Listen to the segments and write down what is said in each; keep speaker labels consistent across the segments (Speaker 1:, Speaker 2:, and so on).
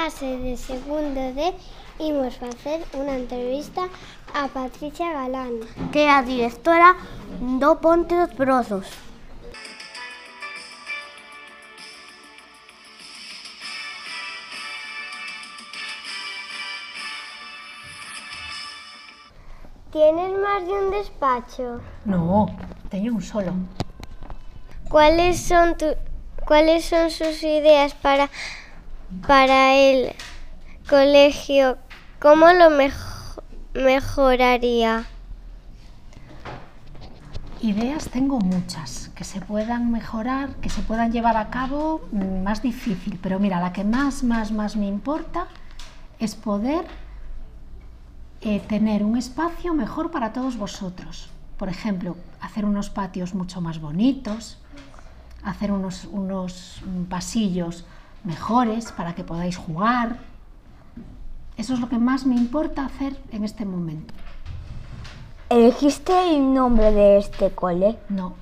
Speaker 1: clase de segundo D imos facer unha entrevista a Patricia Galán,
Speaker 2: que é a directora do Ponte dos Brozos.
Speaker 1: Tienes máis de un despacho?
Speaker 3: No, teño un solo.
Speaker 1: Cuáles son tu, cuáles son sus ideas para para el colegio? ¿Cómo lo mejo, mejoraría?
Speaker 3: Ideas tengo muchas que se puedan mejorar, que se puedan llevar a cabo, mm, más difícil, pero mira, la que más, más, más me importa es poder eh, tener un espacio mejor para todos vosotros. Por ejemplo, hacer unos patios mucho más bonitos, hacer unos, unos pasillos mejores para que podáis jugar. Eso es lo que más me importa hacer en este momento.
Speaker 2: ¿Elegiste el nombre de este cole?
Speaker 3: No,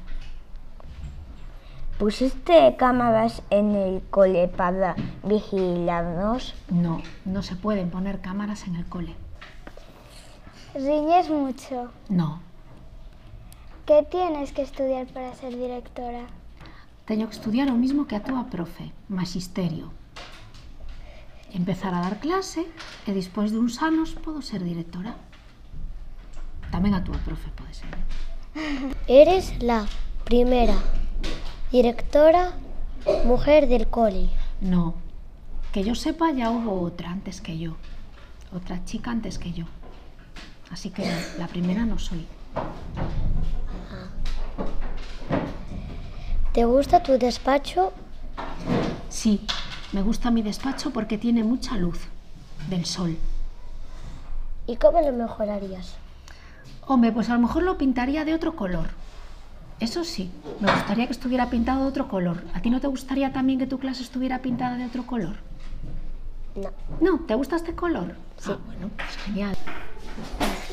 Speaker 2: ¿Pusiste cámaras en el cole para vigilarnos?
Speaker 3: no, no se pueden poner cámaras en el cole.
Speaker 1: Riñes mucho.
Speaker 3: No,
Speaker 1: ¿Qué tienes que estudiar para ser directora?
Speaker 3: Teño que estudiar o mismo que a túa profe, magisterio. Empezar a dar clase e despois de uns anos podo ser directora. Tamén a túa profe pode ser.
Speaker 2: Eres la primera directora mujer del cole.
Speaker 3: No, que yo sepa ya hubo otra antes que yo. Otra chica antes que yo. Así que la primera no soy.
Speaker 2: ¿Te gusta tu despacho?
Speaker 3: Sí, me gusta mi despacho porque tiene mucha luz del sol.
Speaker 2: ¿Y cómo lo mejorarías?
Speaker 3: Hombre, pues a lo mejor lo pintaría de otro color. Eso sí, me gustaría que estuviera pintado de otro color. ¿A ti no te gustaría también que tu clase estuviera pintada de otro color?
Speaker 2: No.
Speaker 3: No, ¿te gusta este color? Sí. Ah, bueno, pues genial.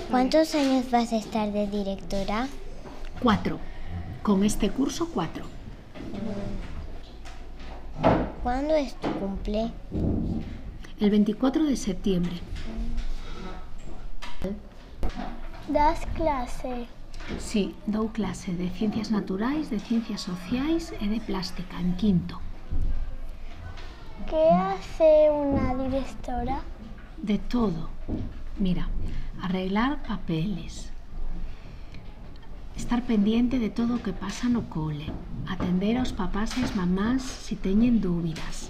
Speaker 1: ¿Cuántos años vas a estar de directora?
Speaker 3: Cuatro. Con este curso, cuatro.
Speaker 2: ¿Cuándo es tu cumple?
Speaker 3: El 24 de septiembre.
Speaker 1: Das clase.
Speaker 3: Sí, dou clase de ciencias naturais, de ciencias sociais e de plástica en quinto.
Speaker 1: ¿Qué hace una directora?
Speaker 3: De todo. Mira, arreglar papeles. estar pendiente de todo o que pasa no cole, atender aos papás e as mamás se teñen dúbidas,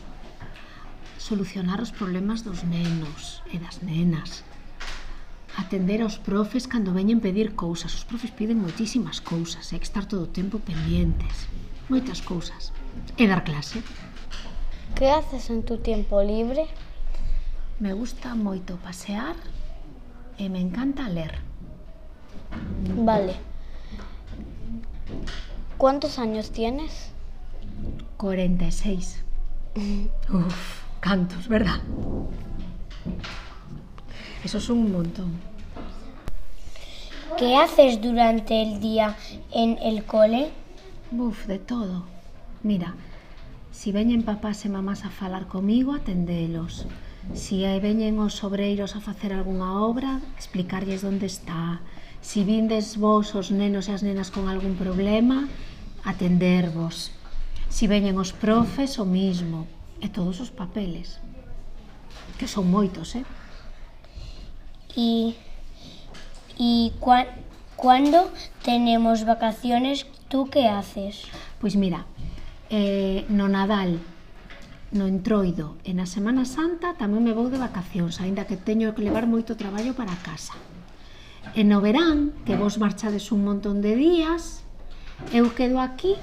Speaker 3: solucionar os problemas dos nenos e das nenas, atender aos profes cando veñen pedir cousas. Os profes piden moitísimas cousas, hai que estar todo o tempo pendientes. Moitas cousas. E dar clase.
Speaker 2: Que haces en tu tempo libre?
Speaker 3: Me gusta moito pasear e me encanta ler.
Speaker 2: Vale. ¿Cuántos años tienes?
Speaker 3: 46. Uf, cantos, ¿verdad? Eso son un montón.
Speaker 2: ¿Qué haces durante el día en el cole?
Speaker 3: Uf, de todo. Mira, si veñen papás e mamás a falar comigo, atendelos. Si veñen os obreiros a facer algunha obra, explicarlles onde está. Si vindes vos os nenos e as nenas con algún problema, atendervos. Si veñen os profes, o mismo. E todos os papeles. Que son moitos, eh?
Speaker 2: E, e cua, cando tenemos vacaciones, tú que haces?
Speaker 3: Pois mira, eh, no Nadal, no Entroido e na Semana Santa tamén me vou de vacacións, aínda que teño que levar moito traballo para casa. E no verán, que vos marchades un montón de días, eu quedo aquí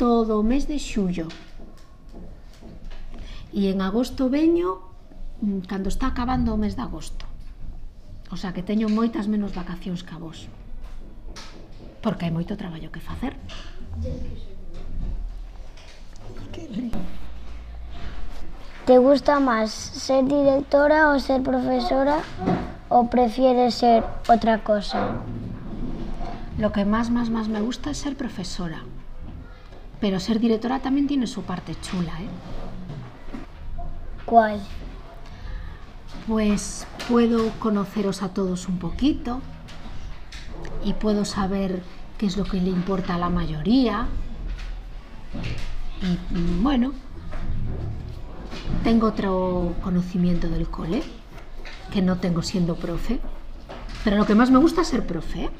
Speaker 3: todo o mes de xullo. E en agosto veño mm, cando está acabando o mes de agosto. O sea que teño moitas menos vacacións que a vos. Porque hai moito traballo que facer.
Speaker 2: Te gusta máis ser directora ou ser profesora? O prefieres ser otra cosa?
Speaker 3: Lo que más, más, más me gusta es ser profesora. Pero ser directora también tiene su parte chula, ¿eh?
Speaker 2: ¿Cuál?
Speaker 3: Pues puedo conoceros a todos un poquito y puedo saber qué es lo que le importa a la mayoría. Y mm, bueno, tengo otro conocimiento del cole que no tengo siendo profe. Pero lo que más me gusta es ser profe.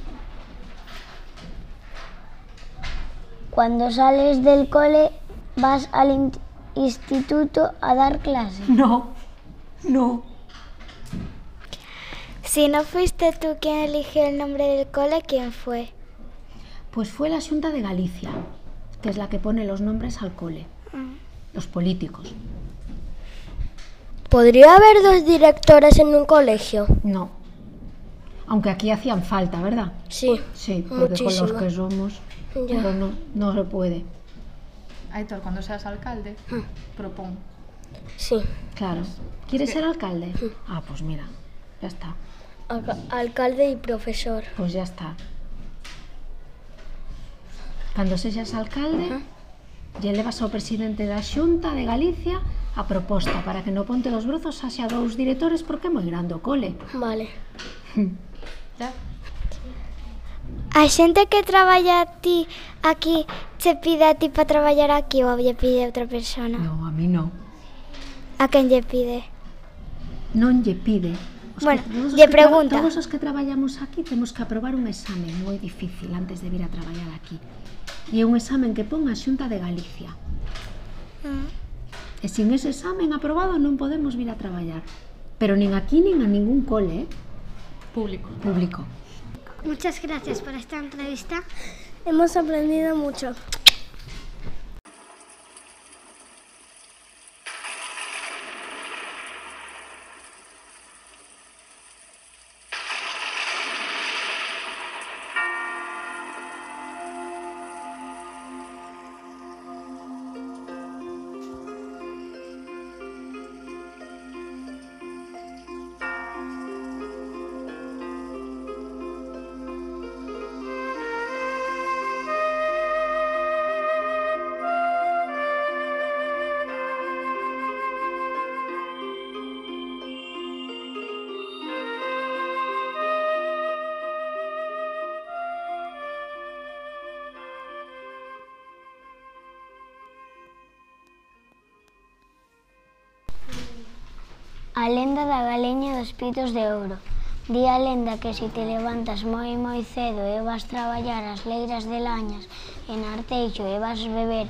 Speaker 4: Cuando sales del cole, vas al in- instituto a dar clase.
Speaker 3: No, no.
Speaker 5: Si no fuiste tú quien eligió el nombre del cole, ¿quién fue?
Speaker 3: Pues fue la Junta de Galicia, que es la que pone los nombres al cole. Los políticos.
Speaker 5: ¿Podría haber dos directores en un colegio?
Speaker 3: No. Aunque aquí hacían falta, ¿verdad?
Speaker 5: Sí.
Speaker 3: Sí, porque con
Speaker 5: Muchísimo.
Speaker 3: los que somos,
Speaker 5: Ya.
Speaker 3: pero no, no se puede.
Speaker 6: Aitor, cuando seas alcalde, propón.
Speaker 5: Sí.
Speaker 3: Claro. ¿Quieres ser alcalde? Ah, pues mira, ya está.
Speaker 5: alcalde y profesor.
Speaker 3: Pues ya está. Cando sexas alcalde, lle levas ao presidente da Xunta de Galicia a proposta para que no Ponte dos Brozos haxa dous directores porque é moi grande o cole.
Speaker 5: Vale. a xente que traballa a ti aquí che pide a ti para traballar aquí ou lle pide a outra persona?
Speaker 3: Non, a mí non.
Speaker 5: A quen lle pide?
Speaker 3: Non lle pide, Os
Speaker 5: Bueno, lle pregunta.
Speaker 3: Todos os que traballamos aquí temos que aprobar un examen moi difícil antes de vir a traballar aquí. E un examen que pon a Xunta de Galicia. E sin ese examen aprobado non podemos vir a traballar. Pero nin aquí nin a ningún cole, eh?
Speaker 6: Público.
Speaker 3: público.
Speaker 5: Muchas gracias por esta entrevista. Hemos aprendido mucho.
Speaker 4: A lenda da galeña dos pitos de ouro. Di a lenda que se te levantas moi moi cedo e vas traballar as leiras de lañas en Arteixo e vas beber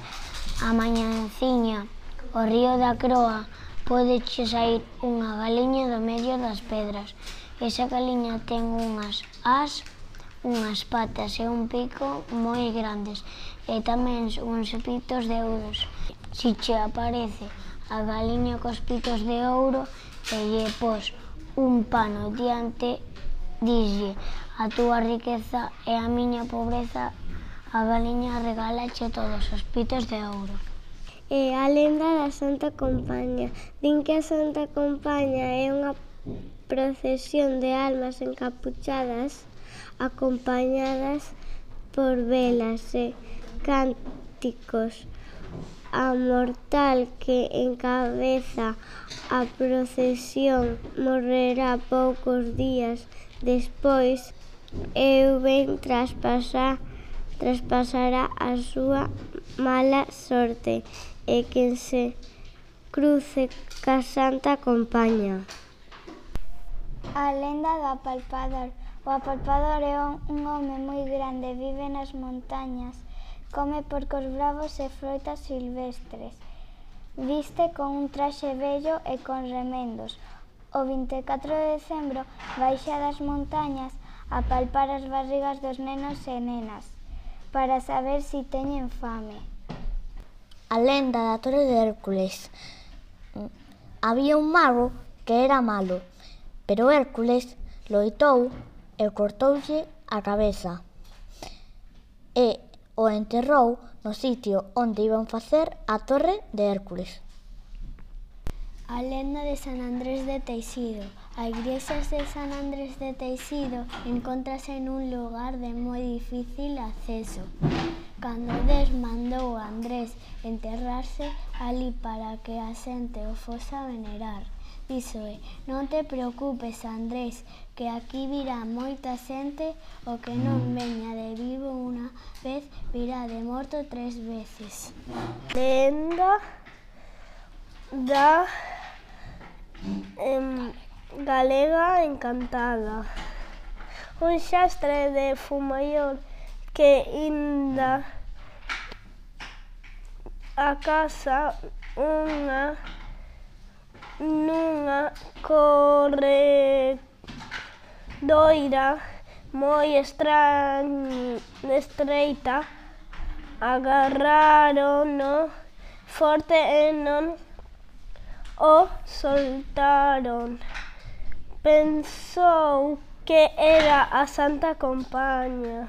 Speaker 4: a mañanciña o río da Croa, podeche sair unha galeña do medio das pedras. Esa galeña ten unhas as, unhas patas e un pico moi grandes e tamén uns pitos de ouros. Se che aparece a galeña cos pitos de ouro, e lle pos un pano diante, dixe, a túa riqueza e a miña pobreza, a galiña regalache todos os pitos de ouro.
Speaker 5: E a lenda da Santa Compaña. Din que a Santa Compaña é unha procesión de almas encapuchadas acompañadas por velas e cánticos a mortal que encabeza a procesión morrerá poucos días despois e o ben traspasa, traspasará a súa mala sorte e quen se cruce ca santa compaña. A lenda do apalpador. O apalpador é un home moi grande, vive nas montañas come porcos bravos e froitas silvestres. Viste con un traxe vello e con remendos. O 24 de decembro baixa das montañas a palpar as barrigas dos nenos e nenas para saber si teñen fame.
Speaker 7: A lenda da Torre de Hércules. Había un mago que era malo, pero Hércules loitou e cortoulle a cabeza. E o enterrou no sitio onde iban facer a Torre de Hércules.
Speaker 5: A lenda de San Andrés de Teixido. A igrexa de San Andrés de Teixido encontrase nun lugar de moi difícil acceso. Cando Des mandou a Andrés enterrarse ali para que a xente o fosa venerar.
Speaker 2: Iso é, eh. non te preocupes, Andrés, que aquí virá moita xente, o que non mm. veña de vivo unha vez, virá de morto tres veces.
Speaker 1: Lenda da em, galega encantada. Un xastre de fumaión que inda a casa unha nunha corredoira moi estreita, agarrarono forte e non o soltaron. Pensou que era a Santa Compaña.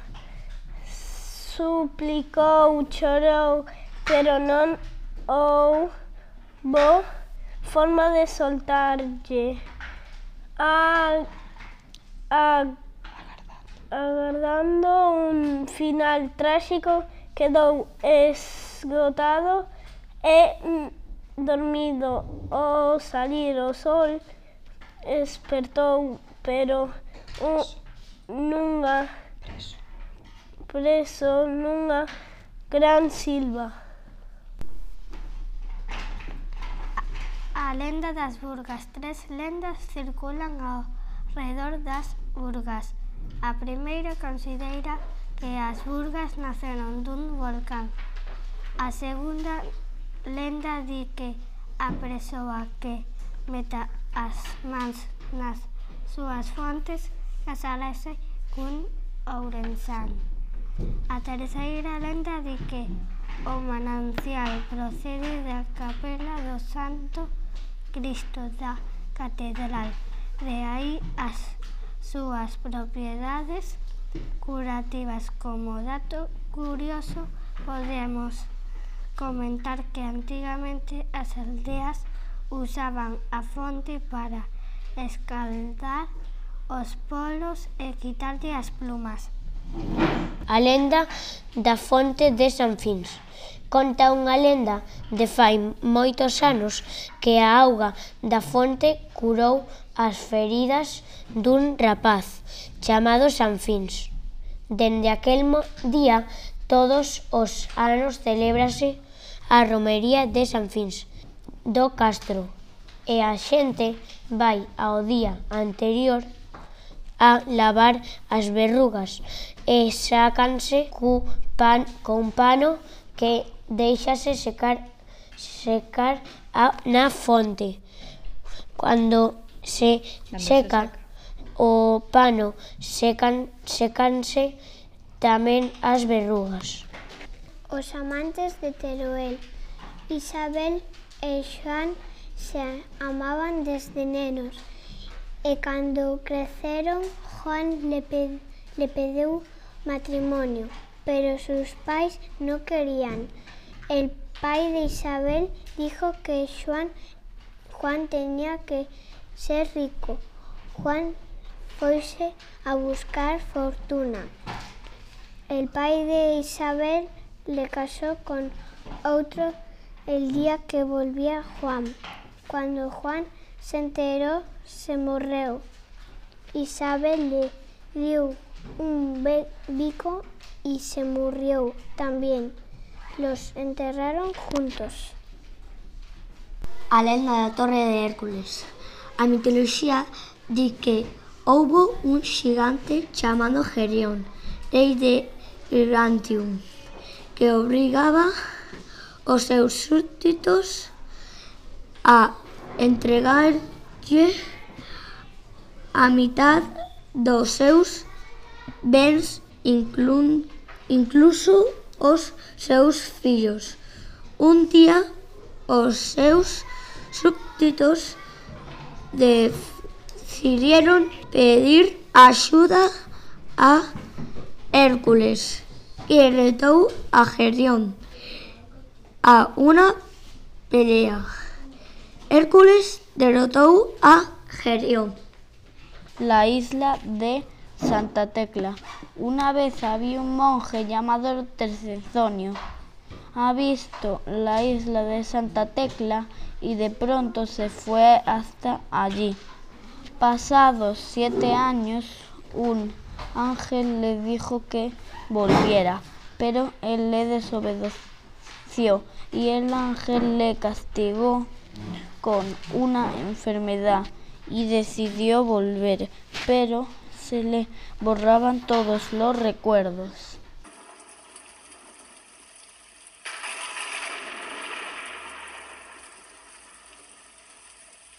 Speaker 1: Suplicou, chorou, pero non houbo forma de soltarlle. A, a, agardando un final tráxico, quedou esgotado e dormido. Ao salir o sol, espertou, pero un, nunha preso nunha gran silva. A lenda das Burgas. Tres lendas circulan ao redor das Burgas. A primeira considera que as Burgas naceron dun volcán. A segunda lenda di que a persoa que meta as mans nas súas fontes casarase cun ourensán. A terceira lenda di que o manancial procede da capela do Santo Cristo da catedral de aí as súas propiedades curativas como dato curioso podemos comentar que antigamente as aldeas usaban a fonte para escaldar os polos e quitarlle as plumas.
Speaker 4: A lenda da fonte de San Fins. Conta unha lenda de fai moitos anos que a auga da fonte curou as feridas dun rapaz chamado Sanfins. Dende aquel día todos os anos celébrase a romería de Sanfins do Castro e a xente vai ao día anterior a lavar as verrugas e sácanse cu pan, con pano que deixase secar secar a, na fonte. Cando se Cando seca, se seca o pano, secan, secanse tamén as verrugas.
Speaker 1: Os amantes de Teruel, Isabel e Xoan se amaban desde nenos e cando creceron Juan le, pe le pediu matrimonio, pero sus pais non querían. El pai de Isabel dijo que Juan, Juan tenía que ser rico. Juan foise a buscar fortuna. El pai de Isabel le casó con outro el día que volvía Juan. Cuando Juan se enteró, se morreu. Isabel le dio un bico y se murió también. Los enterraron juntos.
Speaker 4: A lenda da Torre de Hércules. A mitoloxía di que houbo un xigante chamado Gerión, rei de Gigantium, que obrigaba os seus súbditos a entregarlle a mitad dos seus bens inclu, incluso os seus fillos. Un día os seus súbditos decidieron pedir axuda a Hércules e retou a Gerión a unha pelea. Hércules derrotou a Gerión.
Speaker 8: La isla de Santa Tecla. Una vez había un monje llamado Tercezonio. ha visto la isla de Santa Tecla y de pronto se fue hasta allí. Pasados siete años, un ángel le dijo que volviera, pero él le desobedeció y el ángel le castigó con una enfermedad y decidió volver, pero se le borraban todos los recuerdos.